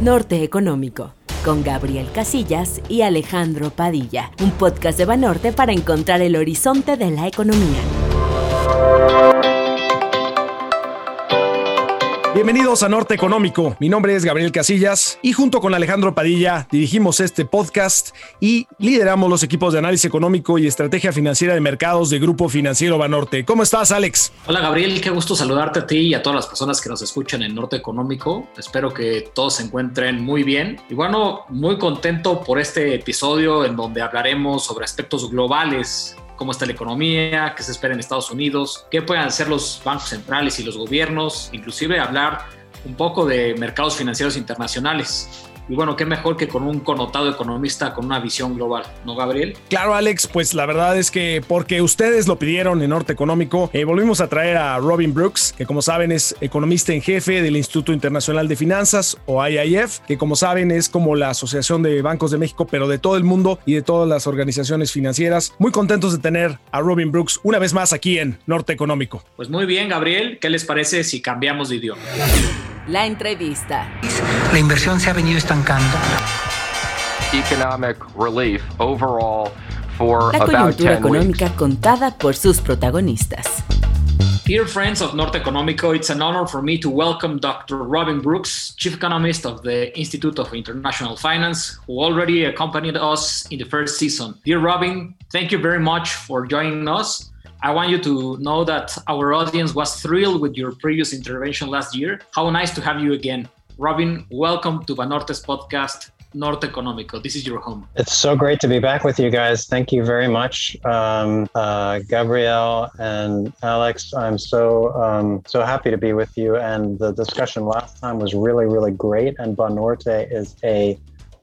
Norte Económico, con Gabriel Casillas y Alejandro Padilla, un podcast de Banorte para encontrar el horizonte de la economía. Bienvenidos a Norte Económico. Mi nombre es Gabriel Casillas y junto con Alejandro Padilla dirigimos este podcast y lideramos los equipos de análisis económico y estrategia financiera de mercados de Grupo Financiero Banorte. ¿Cómo estás, Alex? Hola, Gabriel. Qué gusto saludarte a ti y a todas las personas que nos escuchan en Norte Económico. Espero que todos se encuentren muy bien. Y bueno, muy contento por este episodio en donde hablaremos sobre aspectos globales cómo está la economía, qué se espera en Estados Unidos, qué pueden hacer los bancos centrales y los gobiernos, inclusive hablar un poco de mercados financieros internacionales. Y bueno, qué mejor que con un connotado economista con una visión global, ¿no, Gabriel? Claro, Alex, pues la verdad es que porque ustedes lo pidieron en Norte Económico, eh, volvimos a traer a Robin Brooks, que como saben es economista en jefe del Instituto Internacional de Finanzas o IIF, que como saben es como la Asociación de Bancos de México, pero de todo el mundo y de todas las organizaciones financieras. Muy contentos de tener a Robin Brooks una vez más aquí en Norte Económico. Pues muy bien, Gabriel, ¿qué les parece si cambiamos de idioma? La entrevista. La inversión se ha venido estancando. Economic relief overall for La about coyuntura 10 económica weeks. contada por sus protagonistas. Dear friends of Norte Económico, it's an honor for me to welcome Dr. Robin Brooks, Chief Economist of the Institute of International Finance, who already accompanied us in the first season. Dear Robin, thank you very much for joining us. I want you to know that our audience was thrilled with your previous intervention last year. How nice to have you again. Robin, welcome to Banorte's podcast, Norte Económico. This is your home. It's so great to be back with you guys. Thank you very much, um, uh, Gabrielle and Alex. I'm so um, so happy to be with you. And the discussion last time was really really great. And Banorte is a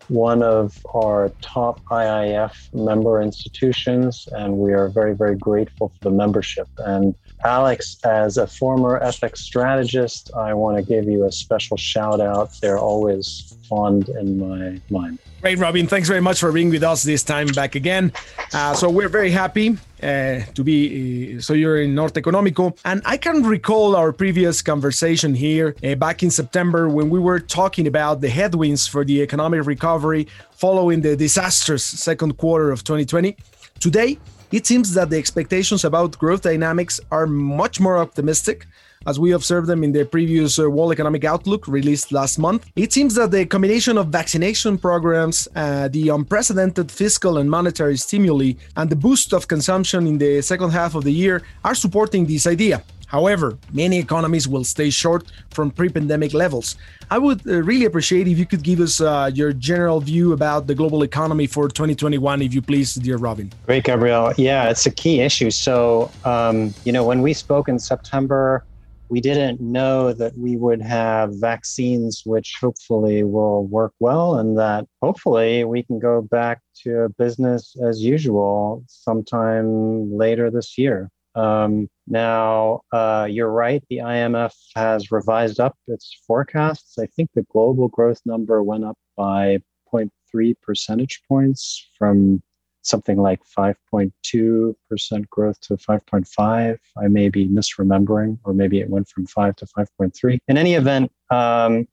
one of our top IIF member institutions, and we are very very grateful for the membership. And Alex, as a former FX strategist, I want to give you a special shout out. They're always fond in my mind. Great, Robin. Thanks very much for being with us this time back again. Uh, so we're very happy uh, to be. Uh, so you're in Norte Económico, and I can recall our previous conversation here uh, back in September when we were talking about the headwinds for the economic recovery following the disastrous second quarter of 2020. Today, it seems that the expectations about growth dynamics are much more optimistic as we observed them in the previous uh, World Economic Outlook released last month. It seems that the combination of vaccination programs, uh, the unprecedented fiscal and monetary stimuli, and the boost of consumption in the second half of the year are supporting this idea. However, many economies will stay short from pre pandemic levels. I would uh, really appreciate if you could give us uh, your general view about the global economy for 2021, if you please, dear Robin. Great, Gabrielle. Yeah, it's a key issue. So, um, you know, when we spoke in September, we didn't know that we would have vaccines which hopefully will work well and that hopefully we can go back to business as usual sometime later this year. Um, now, uh, you're right, the IMF has revised up its forecasts. I think the global growth number went up by 0.3 percentage points from something like 5.2% growth to 5.5. I may be misremembering, or maybe it went from 5 to 5.3. In any event, um,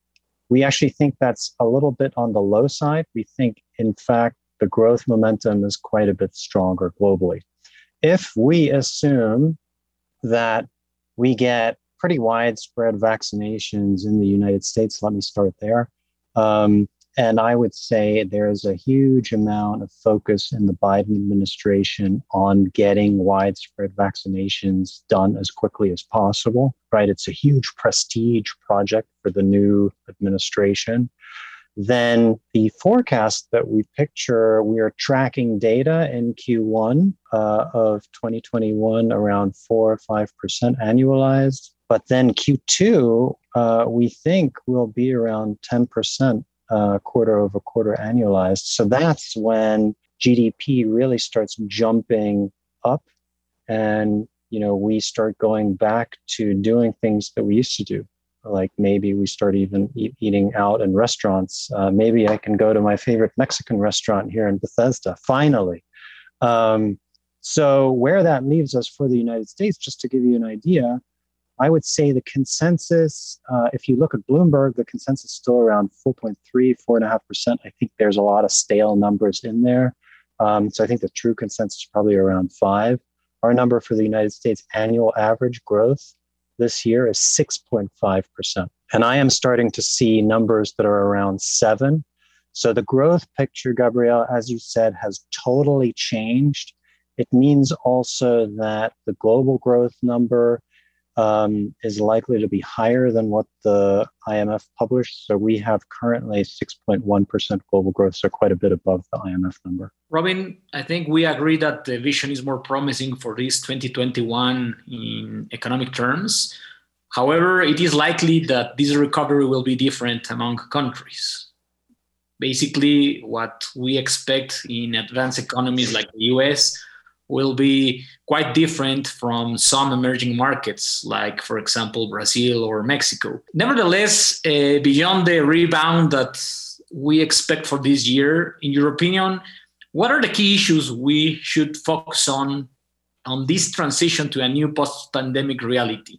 we actually think that's a little bit on the low side. We think, in fact, the growth momentum is quite a bit stronger globally. If we assume that we get pretty widespread vaccinations in the United States, let me start there. Um, and I would say there's a huge amount of focus in the Biden administration on getting widespread vaccinations done as quickly as possible, right? It's a huge prestige project for the new administration. Then the forecast that we picture, we are tracking data in Q1 uh, of 2021 around 4 or 5% annualized. But then Q2, uh, we think will be around 10% uh, quarter over quarter annualized. So that's when GDP really starts jumping up, and you know we start going back to doing things that we used to do. Like maybe we start even eat, eating out in restaurants. Uh, maybe I can go to my favorite Mexican restaurant here in Bethesda. Finally. Um, so where that leaves us for the United States, just to give you an idea, I would say the consensus, uh, if you look at Bloomberg, the consensus is still around 4.3, 4.5%. I think there's a lot of stale numbers in there. Um, so I think the true consensus is probably around five. Our number for the United States annual average growth this year is 6.5%. And I am starting to see numbers that are around seven. So the growth picture, Gabrielle, as you said, has totally changed. It means also that the global growth number um, is likely to be higher than what the IMF published. So we have currently 6.1% global growth, so quite a bit above the IMF number. Robin, I think we agree that the vision is more promising for this 2021 in economic terms. However, it is likely that this recovery will be different among countries. Basically, what we expect in advanced economies like the US will be quite different from some emerging markets, like, for example, Brazil or Mexico. Nevertheless, uh, beyond the rebound that we expect for this year, in your opinion, what are the key issues we should focus on on this transition to a new post-pandemic reality?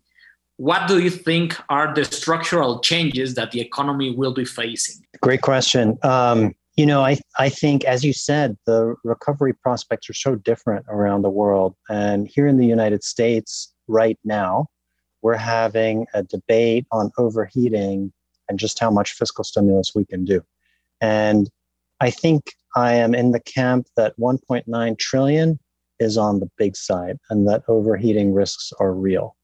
What do you think are the structural changes that the economy will be facing? Great question. Um, you know, I, I think, as you said, the recovery prospects are so different around the world. And here in the United States, right now, we're having a debate on overheating and just how much fiscal stimulus we can do. And I think I am in the camp that 1.9 trillion is on the big side and that overheating risks are real.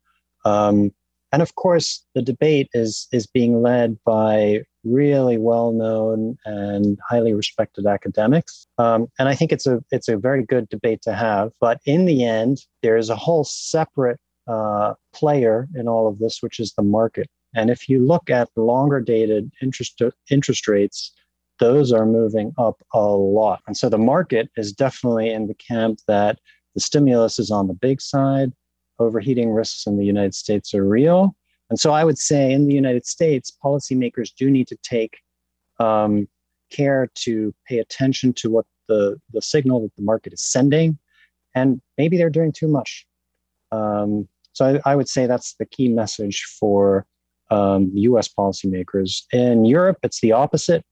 Um, and of course, the debate is is being led by really well known and highly respected academics. Um, and I think it's a it's a very good debate to have. But in the end, there is a whole separate uh, player in all of this, which is the market. And if you look at longer dated interest interest rates, those are moving up a lot. And so the market is definitely in the camp that the stimulus is on the big side overheating risks in the United States are real. And so I would say in the United States, policymakers do need to take um, care to pay attention to what the, the signal that the market is sending. And maybe they're doing too much. Um, so I, I, would say that's the key message for um, US policymakers. In Europe, it's the opposite.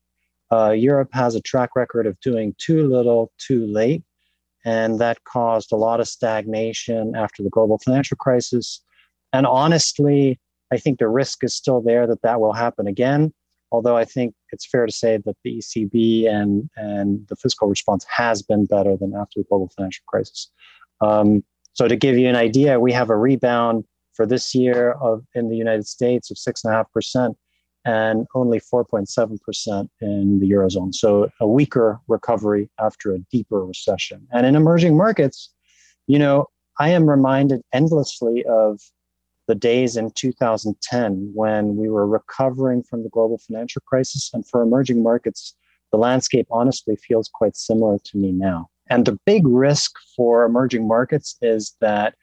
Uh, Europe has a track record of doing too little, too late and that caused a lot of stagnation after the global financial crisis. And honestly, I think the risk is still there that that will happen again. Although I think it's fair to say that the ECB and, and the fiscal response has been better than after the global financial crisis. Um, so to give you an idea, we have a rebound for this year of in the United States of six and a half percent and only 4.7% in the Eurozone. So a weaker recovery after a deeper recession. And in emerging markets, you know, I am reminded endlessly of the days in 2010 when we were recovering from the global financial crisis. And for emerging markets, the landscape honestly feels quite similar to me now. And the big risk for emerging markets is that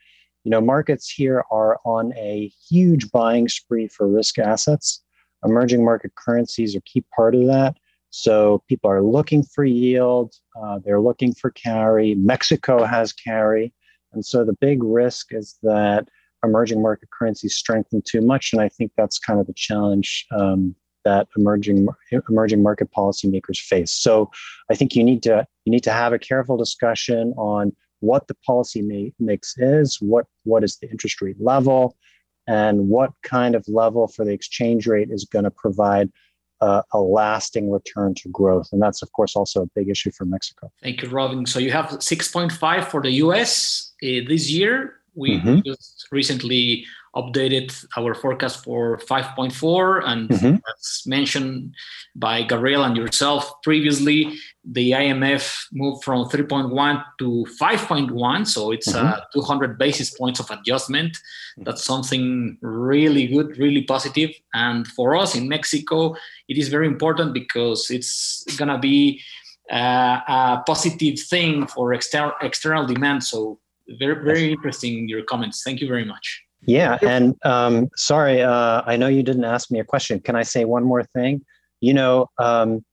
you know markets here are on a huge buying spree for risk assets emerging market currencies are key part of that. So people are looking for yield, uh, they're looking for carry. Mexico has carry. And so the big risk is that emerging market currencies strengthen too much. And I think that's kind of the challenge um, that emerging emerging market policymakers face. So I think you need to you need to have a careful discussion on what the policy mix is, what what is the interest rate level, and what kind of level for the exchange rate is going to provide uh, a lasting return to growth. And that's, of course, also a big issue for Mexico. Thank you, Robin. So you have 6.5 for the US uh, this year. We mm-hmm. just recently updated our forecast for 5.4 and mm-hmm. as mentioned by Gabriel and yourself previously the IMF moved from 3.1 to 5.1 so it's mm-hmm. uh, 200 basis points of adjustment that's something really good really positive and for us in Mexico it is very important because it's going to be uh, a positive thing for exter- external demand so very very interesting your comments thank you very much yeah, and um, sorry, uh, I know you didn't ask me a question. Can I say one more thing? You know, um,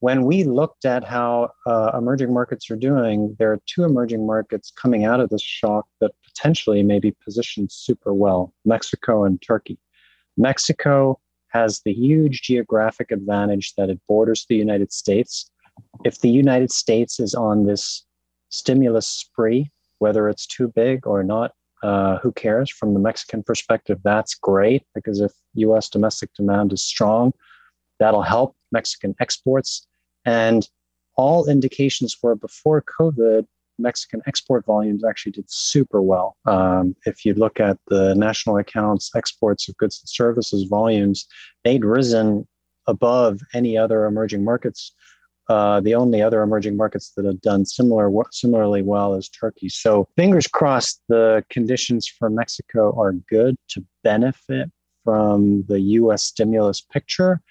when we looked at how uh, emerging markets are doing, there are two emerging markets coming out of this shock that potentially may be positioned super well Mexico and Turkey. Mexico has the huge geographic advantage that it borders the United States. If the United States is on this stimulus spree, whether it's too big or not, uh, who cares? From the Mexican perspective, that's great because if US domestic demand is strong, that'll help Mexican exports. And all indications were before COVID, Mexican export volumes actually did super well. Um, if you look at the national accounts exports of goods and services volumes, they'd risen above any other emerging markets. Uh, the only other emerging markets that have done similar similarly well is Turkey. So fingers crossed, the conditions for Mexico are good to benefit from the U.S. stimulus picture.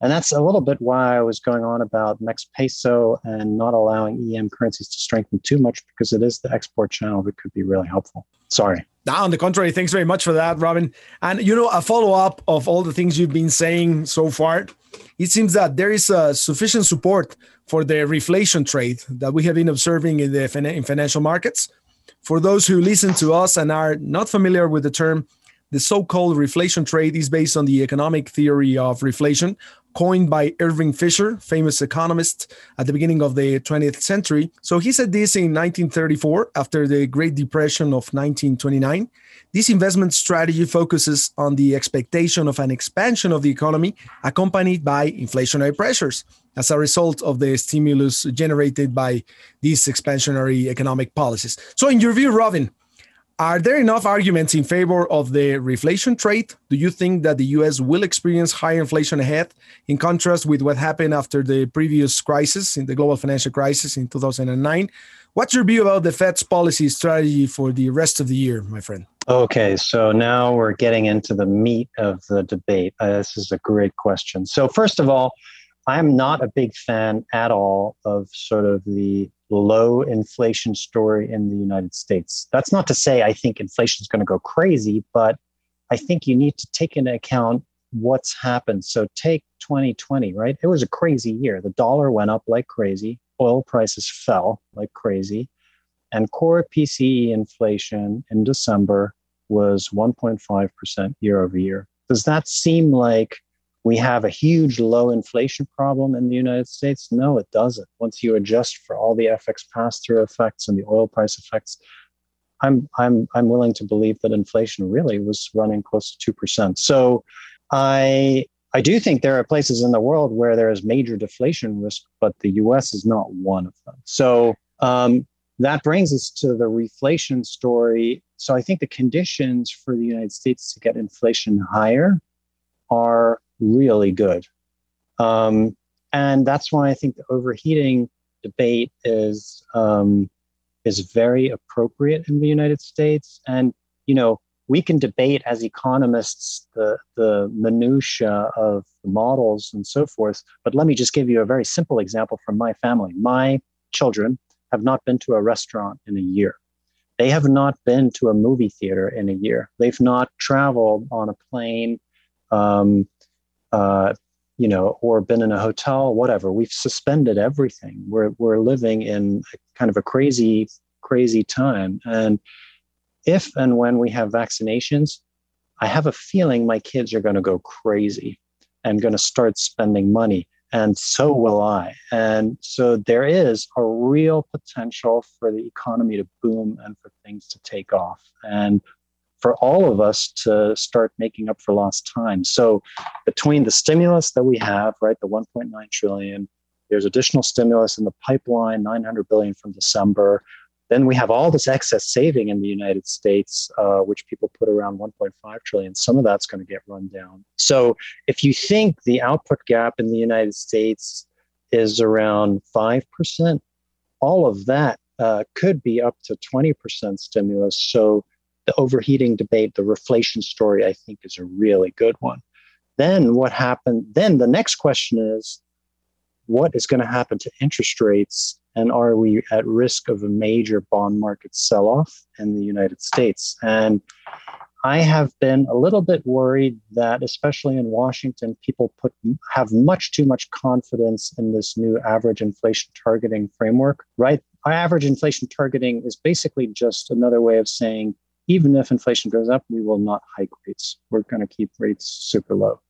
And that's a little bit why I was going on about Mex peso and not allowing EM currencies to strengthen too much because it is the export channel that could be really helpful. Sorry. Now, on the contrary, thanks very much for that, Robin. And you know, a follow up of all the things you've been saying so far, it seems that there is uh, sufficient support for the reflation trade that we have been observing in the in financial markets. For those who listen to us and are not familiar with the term, the so called reflation trade is based on the economic theory of reflation, coined by Irving Fisher, famous economist at the beginning of the 20th century. So he said this in 1934 after the Great Depression of 1929. This investment strategy focuses on the expectation of an expansion of the economy accompanied by inflationary pressures as a result of the stimulus generated by these expansionary economic policies. So, in your view, Robin, are there enough arguments in favor of the reflation trade? Do you think that the US will experience higher inflation ahead, in contrast with what happened after the previous crisis, in the global financial crisis in 2009? What's your view about the Fed's policy strategy for the rest of the year, my friend? Okay, so now we're getting into the meat of the debate. Uh, this is a great question. So, first of all, I'm not a big fan at all of sort of the low inflation story in the United States. That's not to say I think inflation is going to go crazy, but I think you need to take into account what's happened. So take 2020, right? It was a crazy year. The dollar went up like crazy, oil prices fell like crazy, and core PCE inflation in December was 1.5% year over year. Does that seem like we have a huge low inflation problem in the United States? No, it doesn't. Once you adjust for all the FX pass through effects and the oil price effects, I'm, I'm, I'm willing to believe that inflation really was running close to 2%. So I, I do think there are places in the world where there is major deflation risk, but the US is not one of them. So um, that brings us to the reflation story. So I think the conditions for the United States to get inflation higher are really good. Um, and that's why I think the overheating debate is um, is very appropriate in the United States. And you know, we can debate as economists the the minutia of the models and so forth. But let me just give you a very simple example from my family. My children have not been to a restaurant in a year. They have not been to a movie theater in a year. They've not traveled on a plane. Um, uh, you know, or been in a hotel, whatever. We've suspended everything. We're we're living in kind of a crazy, crazy time. And if and when we have vaccinations, I have a feeling my kids are going to go crazy and going to start spending money. And so will I. And so there is a real potential for the economy to boom and for things to take off. And for all of us to start making up for lost time. So between the stimulus that we have, right, the 1.9 trillion, there's additional stimulus in the pipeline, 900 billion from December. Then we have all this excess saving in the United States, uh, which people put around 1.5 trillion. Some of that's going to get run down. So if you think the output gap in the United States is around 5%, all of that uh, could be up to 20% stimulus. So the overheating debate, the reflation story, I think is a really good one. Then what happened? Then the next question is what is going to happen to interest rates? And are we at risk of a major bond market sell off in the United States? And I have been a little bit worried that, especially in Washington, people put have much too much confidence in this new average inflation targeting framework. Right, our average inflation targeting is basically just another way of saying even if inflation goes up, we will not hike rates. We're going to keep rates super low.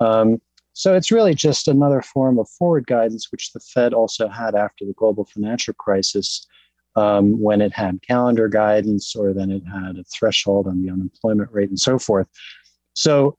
Um, so it's really just another form of forward guidance, which the Fed also had after the global financial crisis, um, when it had calendar guidance or then it had a threshold on the unemployment rate and so forth. So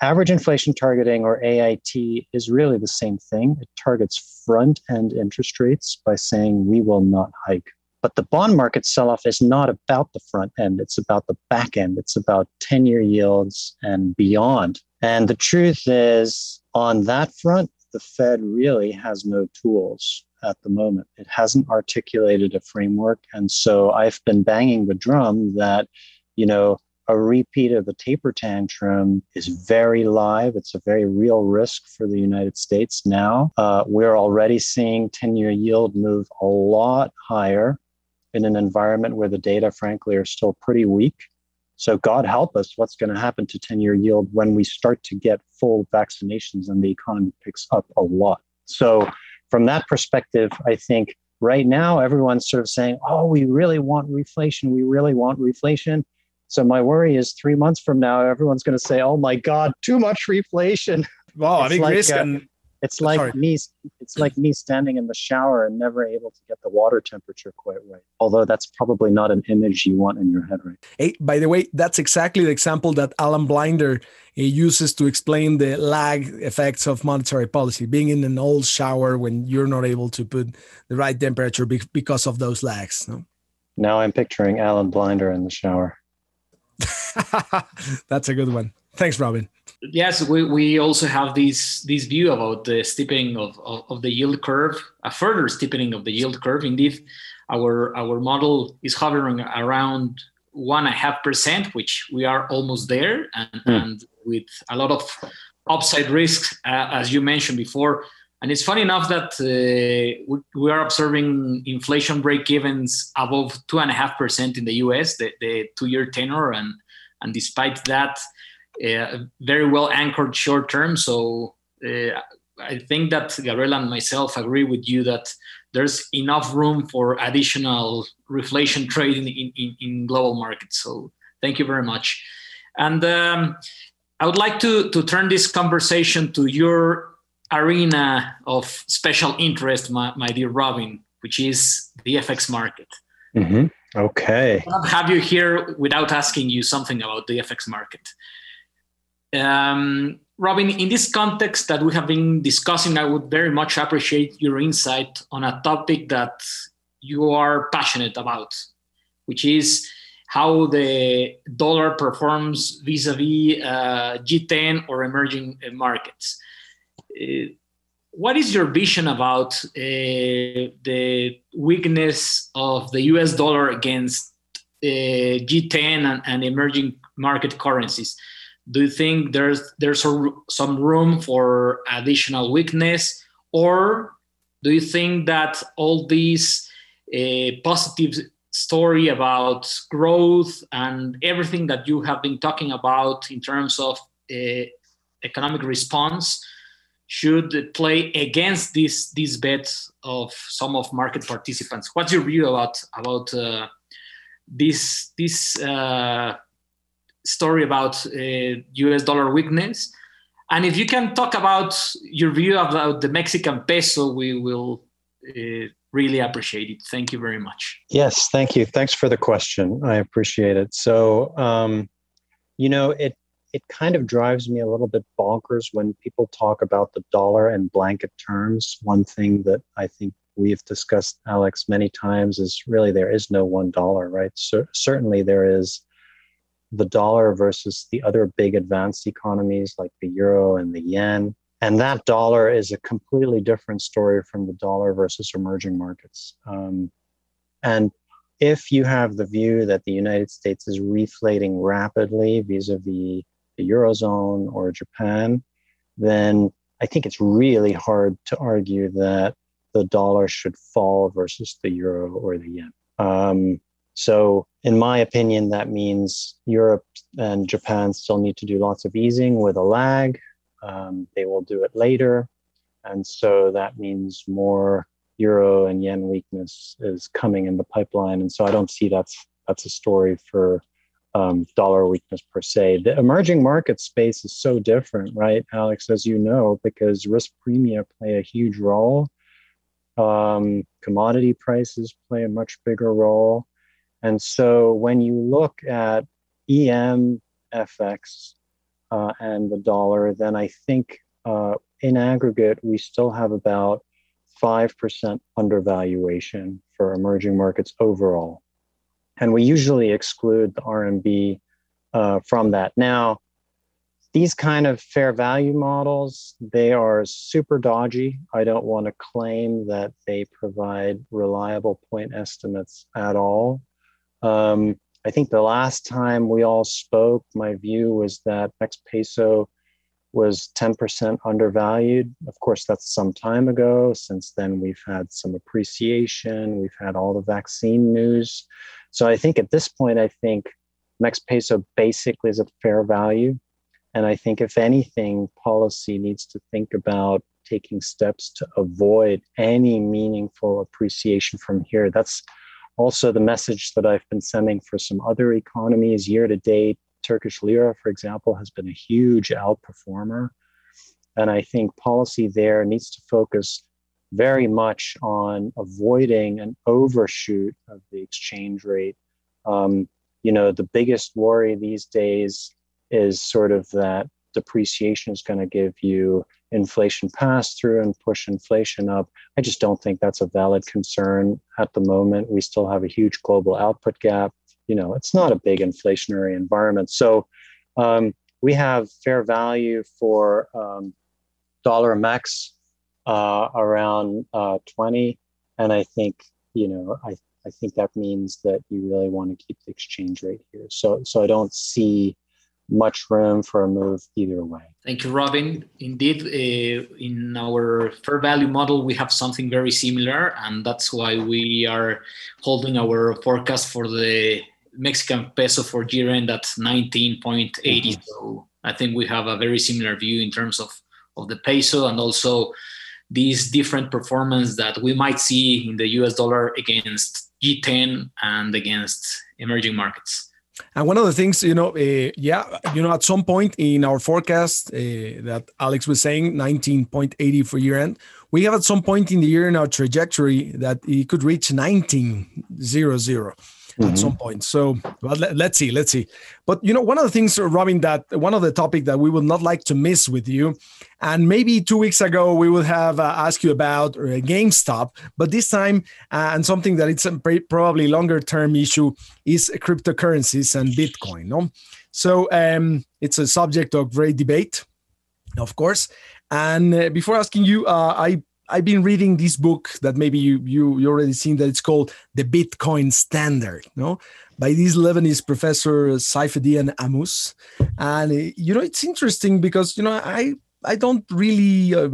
average inflation targeting or AIT is really the same thing. It targets front end interest rates by saying we will not hike. But the bond market sell off is not about the front end, it's about the back end. It's about 10 year yields and beyond. And the truth is, on that front, the Fed really has no tools at the moment. It hasn't articulated a framework. And so I've been banging the drum that, you know, a repeat of the taper tantrum is very live. It's a very real risk for the United States now. Uh, we're already seeing 10 year yield move a lot higher in an environment where the data, frankly, are still pretty weak. So, God help us, what's going to happen to 10 year yield when we start to get full vaccinations and the economy picks up a lot? So, from that perspective, I think right now everyone's sort of saying, oh, we really want reflation. We really want reflation. So, my worry is three months from now, everyone's going to say, oh my God, too much reflation. Wow, it's I like, risk. Uh, and it's like Sorry. me. It's like me standing in the shower and never able to get the water temperature quite right. Although that's probably not an image you want in your head, right? Hey, by the way, that's exactly the example that Alan Blinder uses to explain the lag effects of monetary policy. Being in an old shower when you're not able to put the right temperature because of those lags. No? Now I'm picturing Alan Blinder in the shower. that's a good one. Thanks, Robin yes, we, we also have this this view about the steepening of, of, of, the yield curve, a further steepening of the yield curve. Indeed, our our model is hovering around one and a half percent, which we are almost there, and, mm. and with a lot of upside risks, uh, as you mentioned before. And it's funny enough that uh, we, we, are observing inflation break-evens above two and a half percent in the U.S. the, the two-year tenor, and and despite that, very well anchored short term. So uh, I think that Gabriela and myself agree with you that there's enough room for additional reflation trading in, in, in global markets. So thank you very much. And um, I would like to, to turn this conversation to your arena of special interest, my, my dear Robin, which is the FX market. Mm-hmm. Okay. I have you here without asking you something about the FX market. Um, Robin, in this context that we have been discussing, I would very much appreciate your insight on a topic that you are passionate about, which is how the dollar performs vis-a-vis uh, G10 or emerging uh, markets. Uh, what is your vision about uh, the weakness of the US dollar against uh, G10 and, and emerging market currencies? Do you think there's there's a, some room for additional weakness? Or do you think that all these uh, positive story about growth and everything that you have been talking about in terms of uh, economic response should play against this this bet of some of market participants? What's your view about about uh, this this uh, story about uh, US dollar weakness. And if you can talk about your view about the Mexican peso, we will uh, really appreciate it. Thank you very much. Yes, thank you. Thanks for the question. I appreciate it. So, um, you know, it it kind of drives me a little bit bonkers when people talk about the dollar in blanket terms. One thing that I think we've discussed, Alex, many times is really there is no one dollar, right? So certainly there is the dollar versus the other big advanced economies like the euro and the yen. And that dollar is a completely different story from the dollar versus emerging markets. Um, and if you have the view that the United States is reflating rapidly vis a vis the Eurozone or Japan, then I think it's really hard to argue that the dollar should fall versus the euro or the yen. Um, so, in my opinion, that means Europe and Japan still need to do lots of easing with a lag. Um, they will do it later. And so that means more euro and yen weakness is coming in the pipeline. And so I don't see that's that's a story for um, dollar weakness per se. The emerging market space is so different, right, Alex, as you know, because risk premia play a huge role. Um, commodity prices play a much bigger role. And so when you look at EM FX uh, and the dollar, then I think uh, in aggregate, we still have about 5% undervaluation for emerging markets overall. And we usually exclude the RMB uh, from that. Now, these kind of fair value models, they are super dodgy. I don't want to claim that they provide reliable point estimates at all. Um, I think the last time we all spoke, my view was that Mex peso was 10% undervalued. Of course, that's some time ago. Since then, we've had some appreciation, we've had all the vaccine news. So I think at this point, I think Mex peso basically is a fair value. And I think, if anything, policy needs to think about taking steps to avoid any meaningful appreciation from here. That's also the message that I've been sending for some other economies year to date. Turkish lira, for example, has been a huge outperformer. And I think policy there needs to focus very much on avoiding an overshoot of the exchange rate. Um, you know, the biggest worry these days is sort of that depreciation is going to give you inflation pass through and push inflation up. I just don't think that's a valid concern at the moment. We still have a huge global output gap. You know, it's not a big inflationary environment. So um, we have fair value for um, dollar Mex uh, around uh, 20. And I think, you know, I, I think that means that you really want to keep the exchange rate here. So, so I don't see much room for a move either way. Thank you, Robin. Indeed, uh, in our fair value model, we have something very similar, and that's why we are holding our forecast for the Mexican peso for year end at 19.80. Mm-hmm. So I think we have a very similar view in terms of, of the peso and also these different performance that we might see in the US dollar against G10 and against emerging markets. And one of the things, you know, uh, yeah, you know, at some point in our forecast uh, that Alex was saying, 19.80 for year end, we have at some point in the year in our trajectory that it could reach 19.00 mm-hmm. at some point. So well, let, us see, let's see. But you know, one of the things, Robin, that one of the topic that we would not like to miss with you, and maybe two weeks ago we would have uh, asked you about uh, GameStop, but this time uh, and something that it's a probably longer term issue is cryptocurrencies and Bitcoin. No, so um, it's a subject of great debate, of course. And uh, before asking you, uh, I I've been reading this book that maybe you you you already seen that it's called the Bitcoin Standard, no, by this Lebanese professor Saifedean Ammous, and uh, you know it's interesting because you know I I don't really uh,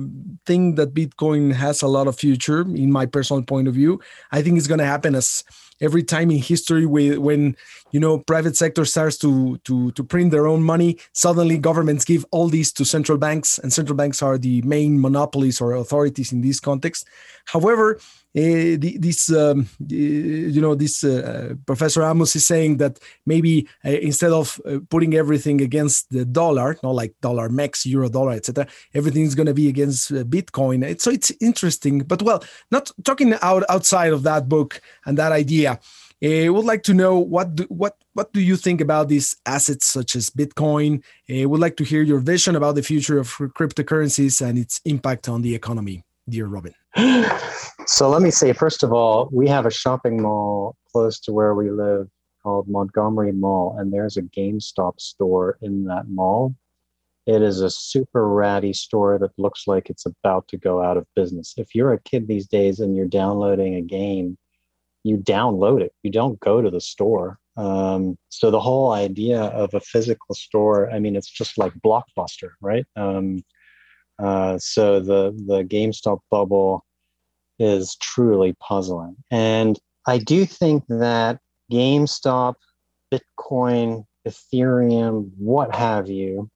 think that Bitcoin has a lot of future in my personal point of view. I think it's going to happen as every time in history when you know private sector starts to to to print their own money suddenly governments give all these to central banks and central banks are the main monopolies or authorities in this context however uh, this um, you know this uh, professor Ammous is saying that maybe uh, instead of uh, putting everything against the dollar not like dollar Mex, euro dollar etc everything is going to be against bitcoin so it's interesting but well not talking out outside of that book and that idea I would like to know what do, what what do you think about these assets such as Bitcoin? I would like to hear your vision about the future of cryptocurrencies and its impact on the economy, dear Robin. So let me say, first of all, we have a shopping mall close to where we live called Montgomery Mall, and there's a GameStop store in that mall. It is a super ratty store that looks like it's about to go out of business. If you're a kid these days and you're downloading a game, you download it. You don't go to the store. Um, so the whole idea of a physical store, I mean, it's just like Blockbuster, right? Um, uh, so the the GameStop bubble is truly puzzling, and I do think that GameStop, Bitcoin, Ethereum, what have you,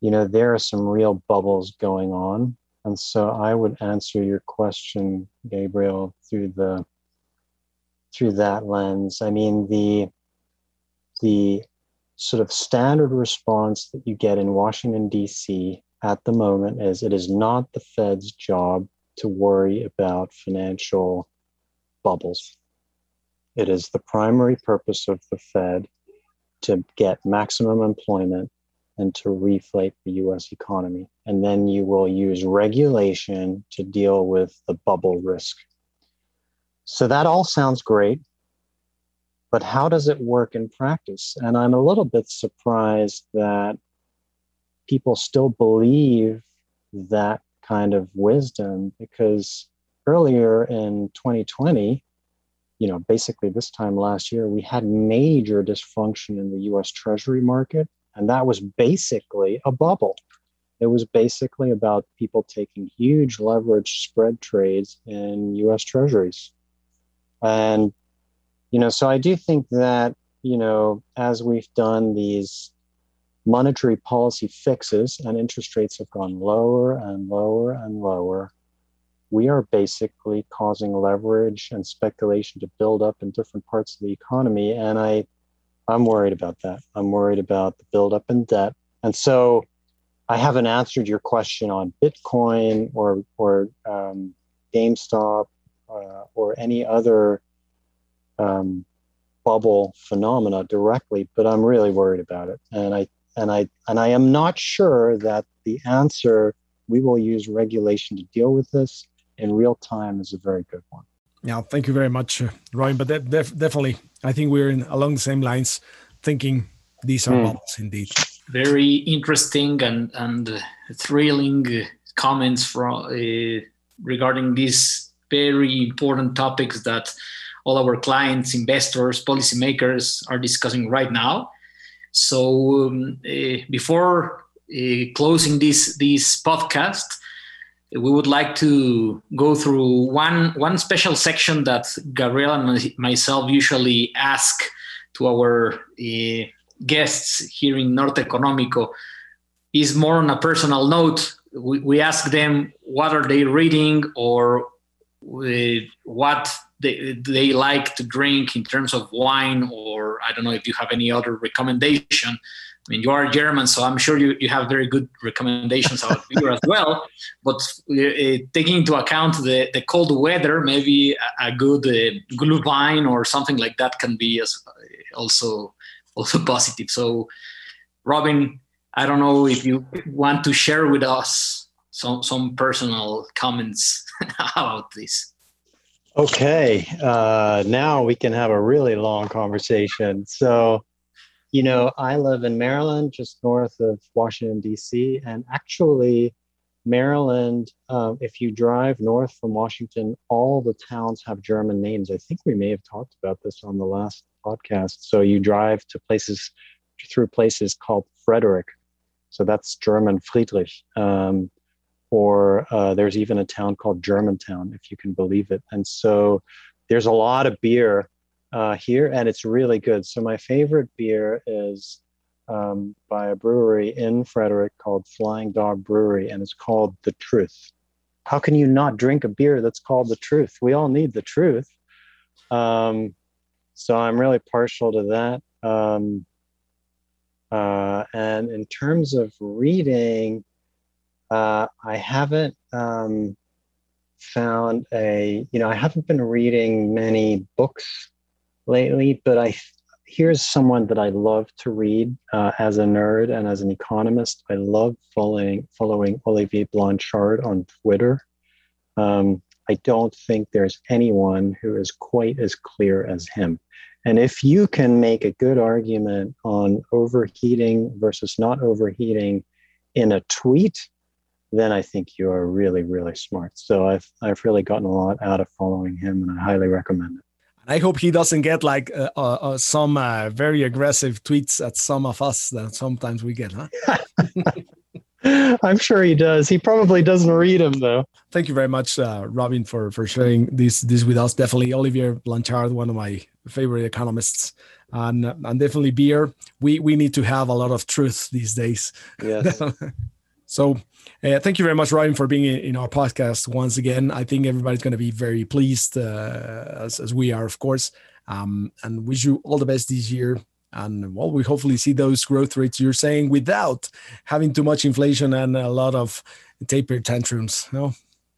you know, there are some real bubbles going on. And so I would answer your question, Gabriel, through the through that lens. I mean, the the sort of standard response that you get in Washington, D.C. at the moment is it is not the Fed's job to worry about financial bubbles. It is the primary purpose of the Fed to get maximum employment and to reflate the US economy. And then you will use regulation to deal with the bubble risk. So that all sounds great. But how does it work in practice? And I'm a little bit surprised that people still believe that kind of wisdom because earlier in 2020, you know, basically this time last year, we had major dysfunction in the US Treasury market. And that was basically a bubble. It was basically about people taking huge leverage spread trades in US Treasuries. And, you know, so I do think that, you know, as we've done these monetary policy fixes and interest rates have gone lower and lower and lower, we are basically causing leverage and speculation to build up in different parts of the economy. And I, I'm worried about that. I'm worried about the buildup in debt. And so I haven't answered your question on Bitcoin or, or um, GameStop uh, or any other um, bubble phenomena directly, but I'm really worried about it. And I and I and I am not sure that the answer we will use regulation to deal with this in real time is a very good one. Yeah, thank you very much, uh, Ryan. But def- definitely, I think we're in along the same lines, thinking these are mm. bubbles indeed. Very interesting and and uh, thrilling uh, comments from uh, regarding these very important topics that all our clients, investors, policymakers are discussing right now. So um, uh, before uh, closing this this podcast, we would like to go through one one special section that Gabriel and myself usually ask to our uh, guests here in Norte Económico is more on a personal note. We, we ask them what are they reading or what they, they like to drink in terms of wine or I don't know if you have any other recommendation I mean, you are German, so I'm sure you, you have very good recommendations about beer as well. But uh, taking into account the, the cold weather, maybe a, a good uh, glühwein or something like that can be as, also also positive. So, Robin, I don't know if you want to share with us some some personal comments about this. Okay, uh, now we can have a really long conversation. So you know, I live in Maryland, just north of Washington, D.C. And actually, Maryland, um, if you drive north from Washington, all the towns have German names. I think we may have talked about this on the last podcast. So you drive to places, through places called Frederick. So that's German Friedrich. Um, or uh, there's even a town called Germantown, if you can believe it. And so there's a lot of beer uh, here, and it's really good. So my favorite beer is um, by a brewery in Frederick called Flying Dog Brewery, and it's called The Truth. How can you not drink a beer that's called The Truth? We all need the truth. Um, so I'm really partial to that. Um, uh, and in terms of reading, uh, I haven't um, found a, you know, I haven't been reading many books lately, but I here's someone that I love to read uh, as a nerd and as an economist. I love following following Olivier Blanchard on Twitter. Um, I don't think there's anyone who is quite as clear as him. And if you can make a good argument on overheating versus not overheating in a tweet, then I think you are really, really smart. So I've I've really gotten a lot out of following him, and I highly recommend it. I hope he doesn't get like uh, uh, uh, some uh, very aggressive tweets at some of us that sometimes we get, huh? I'm sure he does. He probably doesn't read them though. Thank you very much, uh, Robin, for for sharing this this with us. Definitely, Olivier Blanchard, one of my favorite economists. And, and definitely beer. We we need to have a lot of truth these days. Yes. so uh, thank you very much, Ryan, for being in, in, our podcast once again. I think everybody's going to be very pleased, uh, as, as we are, of course. Um, and wish you all the best this year. And well, we hopefully see those growth rates you're saying without having too much inflation and a lot of taper tantrums. No.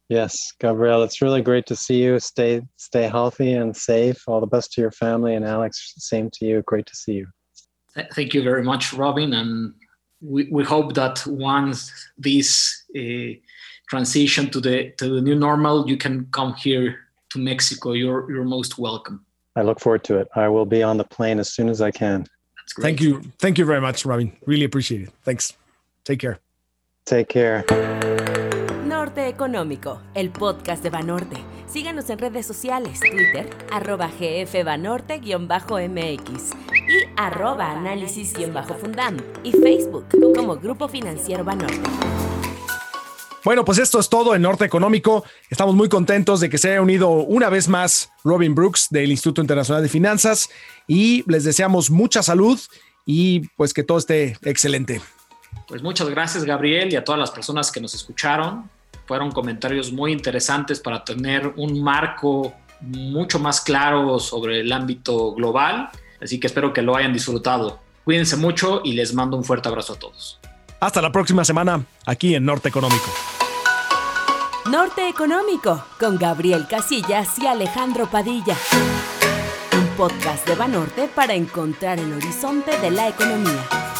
Yes, Gabriel, it's really great to see you. Stay stay healthy and safe. All the best to your family. And Alex, same to you. Great to see you. Thank you very much, Robin. And we, we hope that once this uh, transition to the to the new normal, you can come here to Mexico. You're you're most welcome. I look forward to it. I will be on the plane as soon as I can. Thank you. Thank you very much, Robin. Really appreciate it. Thanks. Take care. Take care. Norte Económico, el podcast de Banorte. Síganos en redes sociales, Twitter, arroba gfbanorte-mx y arroba análisis-fundam y Facebook como Grupo Financiero Banorte. Bueno, pues esto es todo en Norte Económico. Estamos muy contentos de que se haya unido una vez más Robin Brooks del Instituto Internacional de Finanzas y les deseamos mucha salud y pues que todo esté excelente. Pues muchas gracias Gabriel y a todas las personas que nos escucharon. Fueron comentarios muy interesantes para tener un marco mucho más claro sobre el ámbito global, así que espero que lo hayan disfrutado. Cuídense mucho y les mando un fuerte abrazo a todos. Hasta la próxima semana aquí en Norte Económico. Norte Económico con Gabriel Casillas y Alejandro Padilla. Un podcast de Banorte para encontrar el horizonte de la economía.